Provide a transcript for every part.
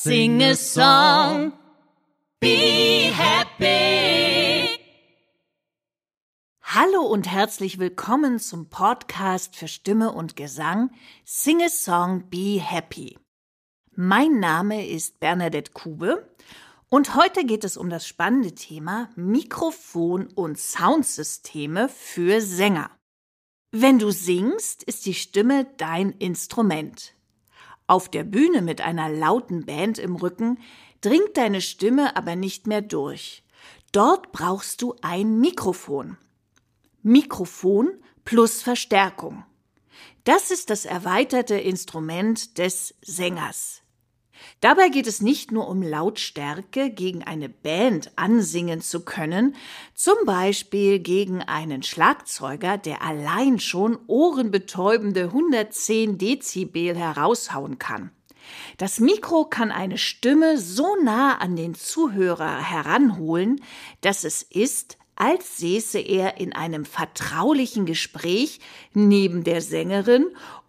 Sing a song. Be happy. Hallo und herzlich willkommen zum Podcast für Stimme und Gesang Sing a Song Be Happy. Mein Name ist Bernadette Kube und heute geht es um das spannende Thema Mikrofon und Soundsysteme für Sänger. Wenn du singst, ist die Stimme dein Instrument. Auf der Bühne mit einer lauten Band im Rücken dringt deine Stimme aber nicht mehr durch. Dort brauchst du ein Mikrofon. Mikrofon plus Verstärkung. Das ist das erweiterte Instrument des Sängers. Dabei geht es nicht nur um Lautstärke gegen eine Band ansingen zu können, zum Beispiel gegen einen Schlagzeuger, der allein schon ohrenbetäubende 110 Dezibel heraushauen kann. Das Mikro kann eine Stimme so nah an den Zuhörer heranholen, dass es ist, als säße er in einem vertraulichen Gespräch neben der Sängerin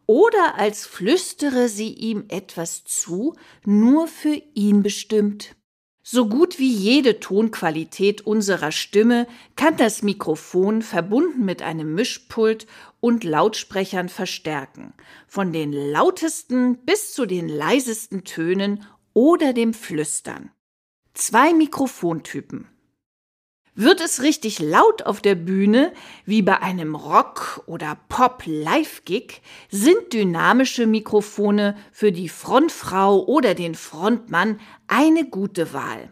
oder als flüstere sie ihm etwas zu, nur für ihn bestimmt. So gut wie jede Tonqualität unserer Stimme kann das Mikrofon verbunden mit einem Mischpult und Lautsprechern verstärken, von den lautesten bis zu den leisesten Tönen oder dem Flüstern. Zwei Mikrofontypen wird es richtig laut auf der Bühne, wie bei einem Rock- oder Pop-Live-Gig, sind dynamische Mikrofone für die Frontfrau oder den Frontmann eine gute Wahl.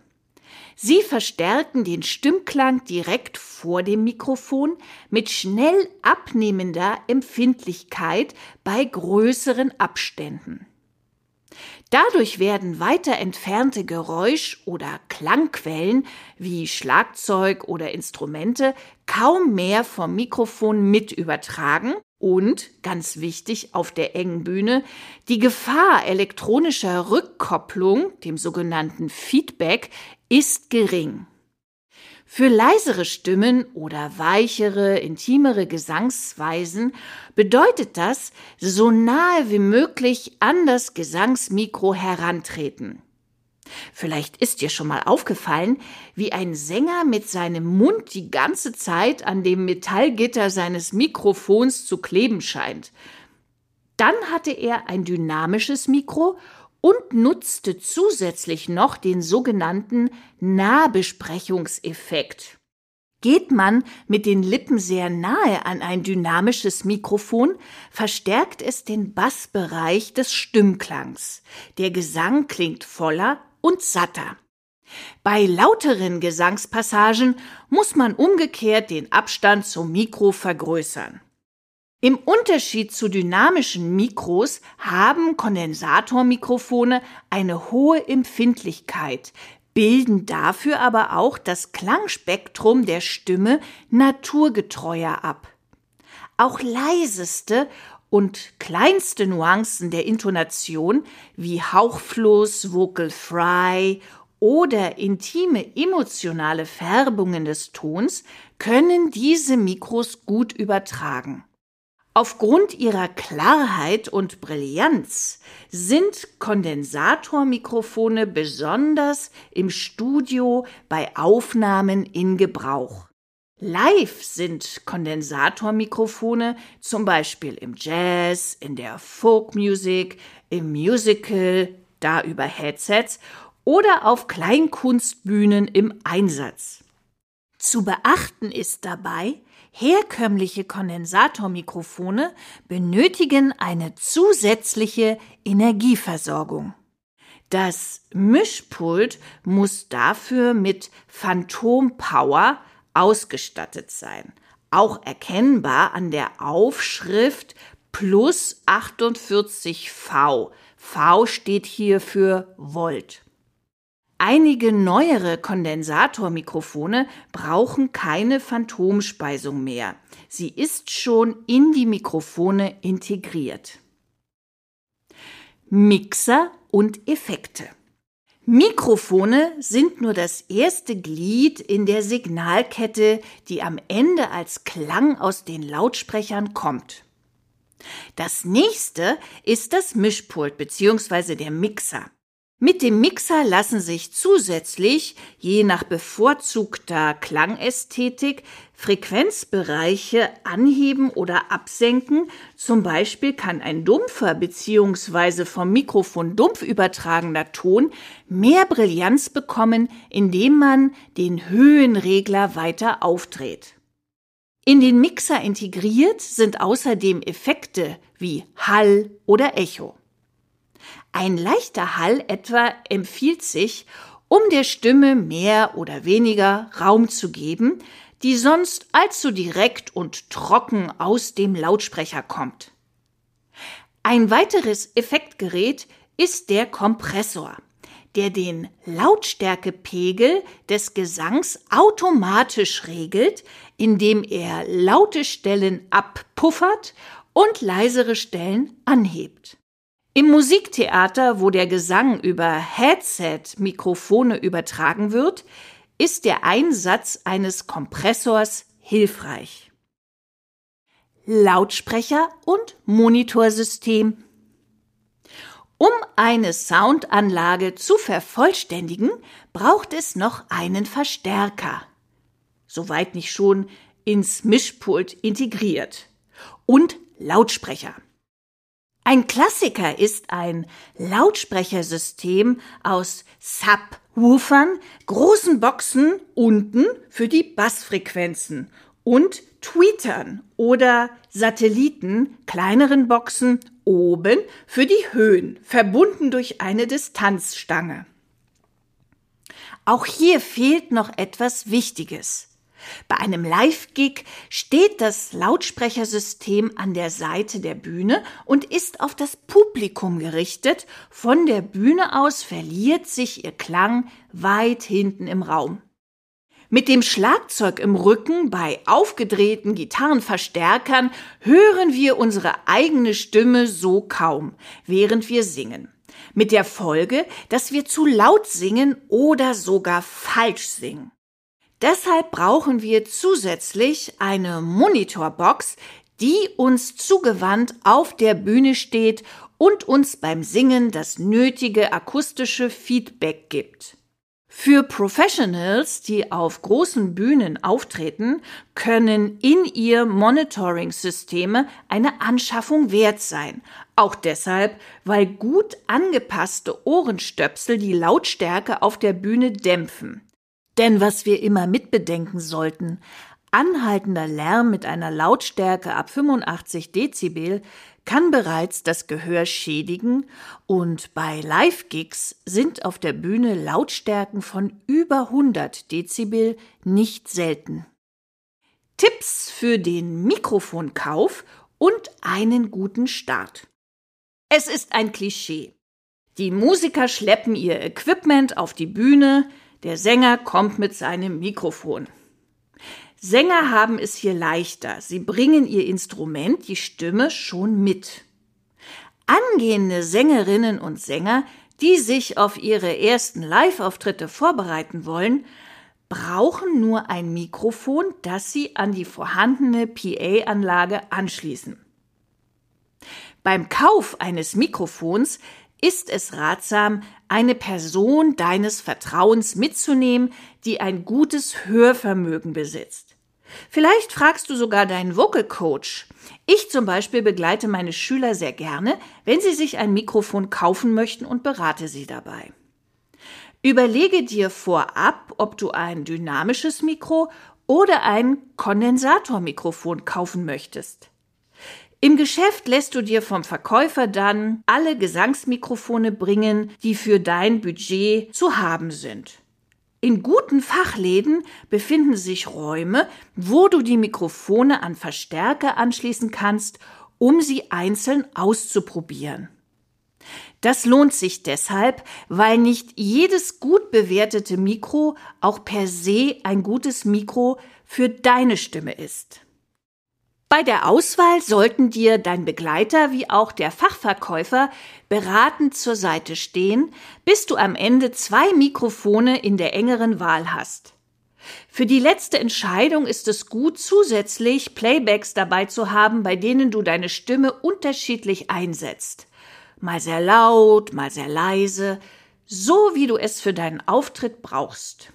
Sie verstärken den Stimmklang direkt vor dem Mikrofon mit schnell abnehmender Empfindlichkeit bei größeren Abständen. Dadurch werden weiter entfernte Geräusch- oder Klangquellen wie Schlagzeug oder Instrumente kaum mehr vom Mikrofon mit übertragen und, ganz wichtig auf der engen Bühne, die Gefahr elektronischer Rückkopplung, dem sogenannten Feedback, ist gering. Für leisere Stimmen oder weichere, intimere Gesangsweisen bedeutet das, so nahe wie möglich an das Gesangsmikro herantreten. Vielleicht ist dir schon mal aufgefallen, wie ein Sänger mit seinem Mund die ganze Zeit an dem Metallgitter seines Mikrofons zu kleben scheint. Dann hatte er ein dynamisches Mikro und nutzte zusätzlich noch den sogenannten Nahbesprechungseffekt. Geht man mit den Lippen sehr nahe an ein dynamisches Mikrofon, verstärkt es den Bassbereich des Stimmklangs. Der Gesang klingt voller und satter. Bei lauteren Gesangspassagen muss man umgekehrt den Abstand zum Mikro vergrößern. Im Unterschied zu dynamischen Mikros haben Kondensatormikrofone eine hohe Empfindlichkeit, bilden dafür aber auch das Klangspektrum der Stimme naturgetreuer ab. Auch leiseste und kleinste Nuancen der Intonation wie Hauchfluss, Vocal Fry oder intime emotionale Färbungen des Tons können diese Mikros gut übertragen. Aufgrund ihrer Klarheit und Brillanz sind Kondensatormikrofone besonders im Studio bei Aufnahmen in Gebrauch. Live sind Kondensatormikrofone zum Beispiel im Jazz, in der Folkmusik, im Musical, da über Headsets oder auf Kleinkunstbühnen im Einsatz. Zu beachten ist dabei, Herkömmliche Kondensatormikrofone benötigen eine zusätzliche Energieversorgung. Das Mischpult muss dafür mit Phantom Power ausgestattet sein. Auch erkennbar an der Aufschrift plus 48V. V steht hier für Volt. Einige neuere Kondensatormikrofone brauchen keine Phantomspeisung mehr. Sie ist schon in die Mikrofone integriert. Mixer und Effekte. Mikrofone sind nur das erste Glied in der Signalkette, die am Ende als Klang aus den Lautsprechern kommt. Das nächste ist das Mischpult bzw. der Mixer. Mit dem Mixer lassen sich zusätzlich, je nach bevorzugter Klangästhetik, Frequenzbereiche anheben oder absenken. Zum Beispiel kann ein dumpfer bzw. vom Mikrofon dumpf übertragener Ton mehr Brillanz bekommen, indem man den Höhenregler weiter aufdreht. In den Mixer integriert sind außerdem Effekte wie Hall oder Echo. Ein leichter Hall etwa empfiehlt sich, um der Stimme mehr oder weniger Raum zu geben, die sonst allzu direkt und trocken aus dem Lautsprecher kommt. Ein weiteres Effektgerät ist der Kompressor, der den Lautstärkepegel des Gesangs automatisch regelt, indem er laute Stellen abpuffert und leisere Stellen anhebt. Im Musiktheater, wo der Gesang über Headset-Mikrofone übertragen wird, ist der Einsatz eines Kompressors hilfreich. Lautsprecher und Monitorsystem. Um eine Soundanlage zu vervollständigen, braucht es noch einen Verstärker. Soweit nicht schon ins Mischpult integriert. Und Lautsprecher. Ein Klassiker ist ein Lautsprechersystem aus Subwoofern, großen Boxen unten für die Bassfrequenzen und Tweetern oder Satelliten, kleineren Boxen oben für die Höhen, verbunden durch eine Distanzstange. Auch hier fehlt noch etwas Wichtiges. Bei einem Live-Gig steht das Lautsprechersystem an der Seite der Bühne und ist auf das Publikum gerichtet. Von der Bühne aus verliert sich ihr Klang weit hinten im Raum. Mit dem Schlagzeug im Rücken bei aufgedrehten Gitarrenverstärkern hören wir unsere eigene Stimme so kaum, während wir singen. Mit der Folge, dass wir zu laut singen oder sogar falsch singen. Deshalb brauchen wir zusätzlich eine Monitorbox, die uns zugewandt auf der Bühne steht und uns beim Singen das nötige akustische Feedback gibt. Für Professionals, die auf großen Bühnen auftreten, können in ihr Monitoring-Systeme eine Anschaffung wert sein. Auch deshalb, weil gut angepasste Ohrenstöpsel die Lautstärke auf der Bühne dämpfen. Denn was wir immer mitbedenken sollten, anhaltender Lärm mit einer Lautstärke ab 85 Dezibel kann bereits das Gehör schädigen und bei Live-Gigs sind auf der Bühne Lautstärken von über 100 Dezibel nicht selten. Tipps für den Mikrofonkauf und einen guten Start. Es ist ein Klischee. Die Musiker schleppen ihr Equipment auf die Bühne, der Sänger kommt mit seinem Mikrofon. Sänger haben es hier leichter. Sie bringen ihr Instrument, die Stimme, schon mit. Angehende Sängerinnen und Sänger, die sich auf ihre ersten Live-Auftritte vorbereiten wollen, brauchen nur ein Mikrofon, das sie an die vorhandene PA-Anlage anschließen. Beim Kauf eines Mikrofons ist es ratsam, eine Person deines Vertrauens mitzunehmen, die ein gutes Hörvermögen besitzt. Vielleicht fragst du sogar deinen Vocal Coach. Ich zum Beispiel begleite meine Schüler sehr gerne, wenn sie sich ein Mikrofon kaufen möchten und berate sie dabei. Überlege dir vorab, ob du ein dynamisches Mikro oder ein Kondensatormikrofon kaufen möchtest. Im Geschäft lässt du dir vom Verkäufer dann alle Gesangsmikrofone bringen, die für dein Budget zu haben sind. In guten Fachläden befinden sich Räume, wo du die Mikrofone an Verstärker anschließen kannst, um sie einzeln auszuprobieren. Das lohnt sich deshalb, weil nicht jedes gut bewertete Mikro auch per se ein gutes Mikro für deine Stimme ist. Bei der Auswahl sollten dir dein Begleiter wie auch der Fachverkäufer beratend zur Seite stehen, bis du am Ende zwei Mikrofone in der engeren Wahl hast. Für die letzte Entscheidung ist es gut, zusätzlich Playbacks dabei zu haben, bei denen du deine Stimme unterschiedlich einsetzt. Mal sehr laut, mal sehr leise. so wie du es für deinen Auftritt brauchst.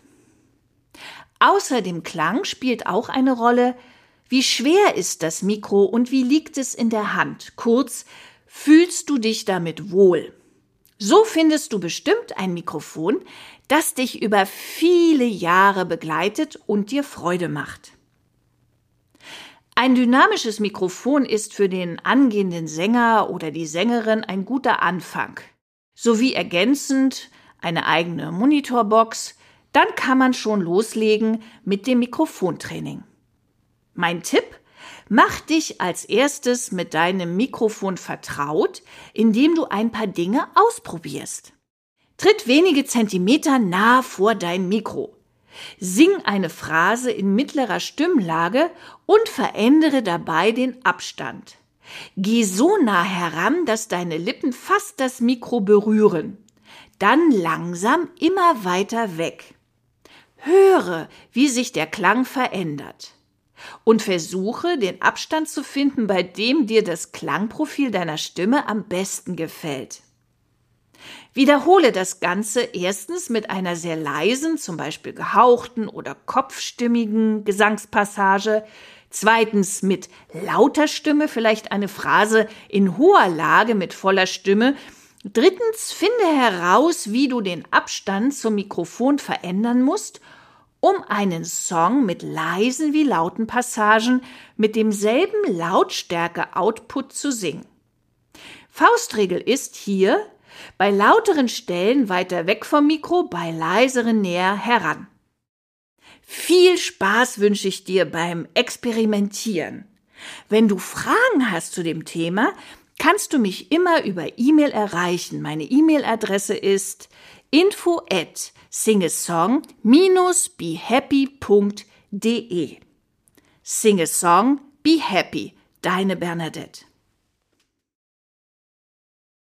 Außer dem Klang spielt auch eine Rolle, wie schwer ist das Mikro und wie liegt es in der Hand? Kurz, fühlst du dich damit wohl? So findest du bestimmt ein Mikrofon, das dich über viele Jahre begleitet und dir Freude macht. Ein dynamisches Mikrofon ist für den angehenden Sänger oder die Sängerin ein guter Anfang. Sowie ergänzend eine eigene Monitorbox, dann kann man schon loslegen mit dem Mikrofontraining. Mein Tipp? Mach dich als erstes mit deinem Mikrofon vertraut, indem du ein paar Dinge ausprobierst. Tritt wenige Zentimeter nah vor dein Mikro. Sing eine Phrase in mittlerer Stimmlage und verändere dabei den Abstand. Geh so nah heran, dass deine Lippen fast das Mikro berühren. Dann langsam immer weiter weg. Höre, wie sich der Klang verändert. Und versuche, den Abstand zu finden, bei dem dir das Klangprofil deiner Stimme am besten gefällt. Wiederhole das Ganze erstens mit einer sehr leisen, zum Beispiel gehauchten oder kopfstimmigen Gesangspassage, zweitens mit lauter Stimme, vielleicht eine Phrase in hoher Lage mit voller Stimme, drittens finde heraus, wie du den Abstand zum Mikrofon verändern musst um einen Song mit leisen wie lauten Passagen mit demselben Lautstärke-Output zu singen. Faustregel ist hier, bei lauteren Stellen weiter weg vom Mikro, bei leiseren näher heran. Viel Spaß wünsche ich dir beim Experimentieren. Wenn du Fragen hast zu dem Thema, kannst du mich immer über E-Mail erreichen. Meine E-Mail-Adresse ist info at singesong-behappy.de. Singesong, be happy, deine Bernadette.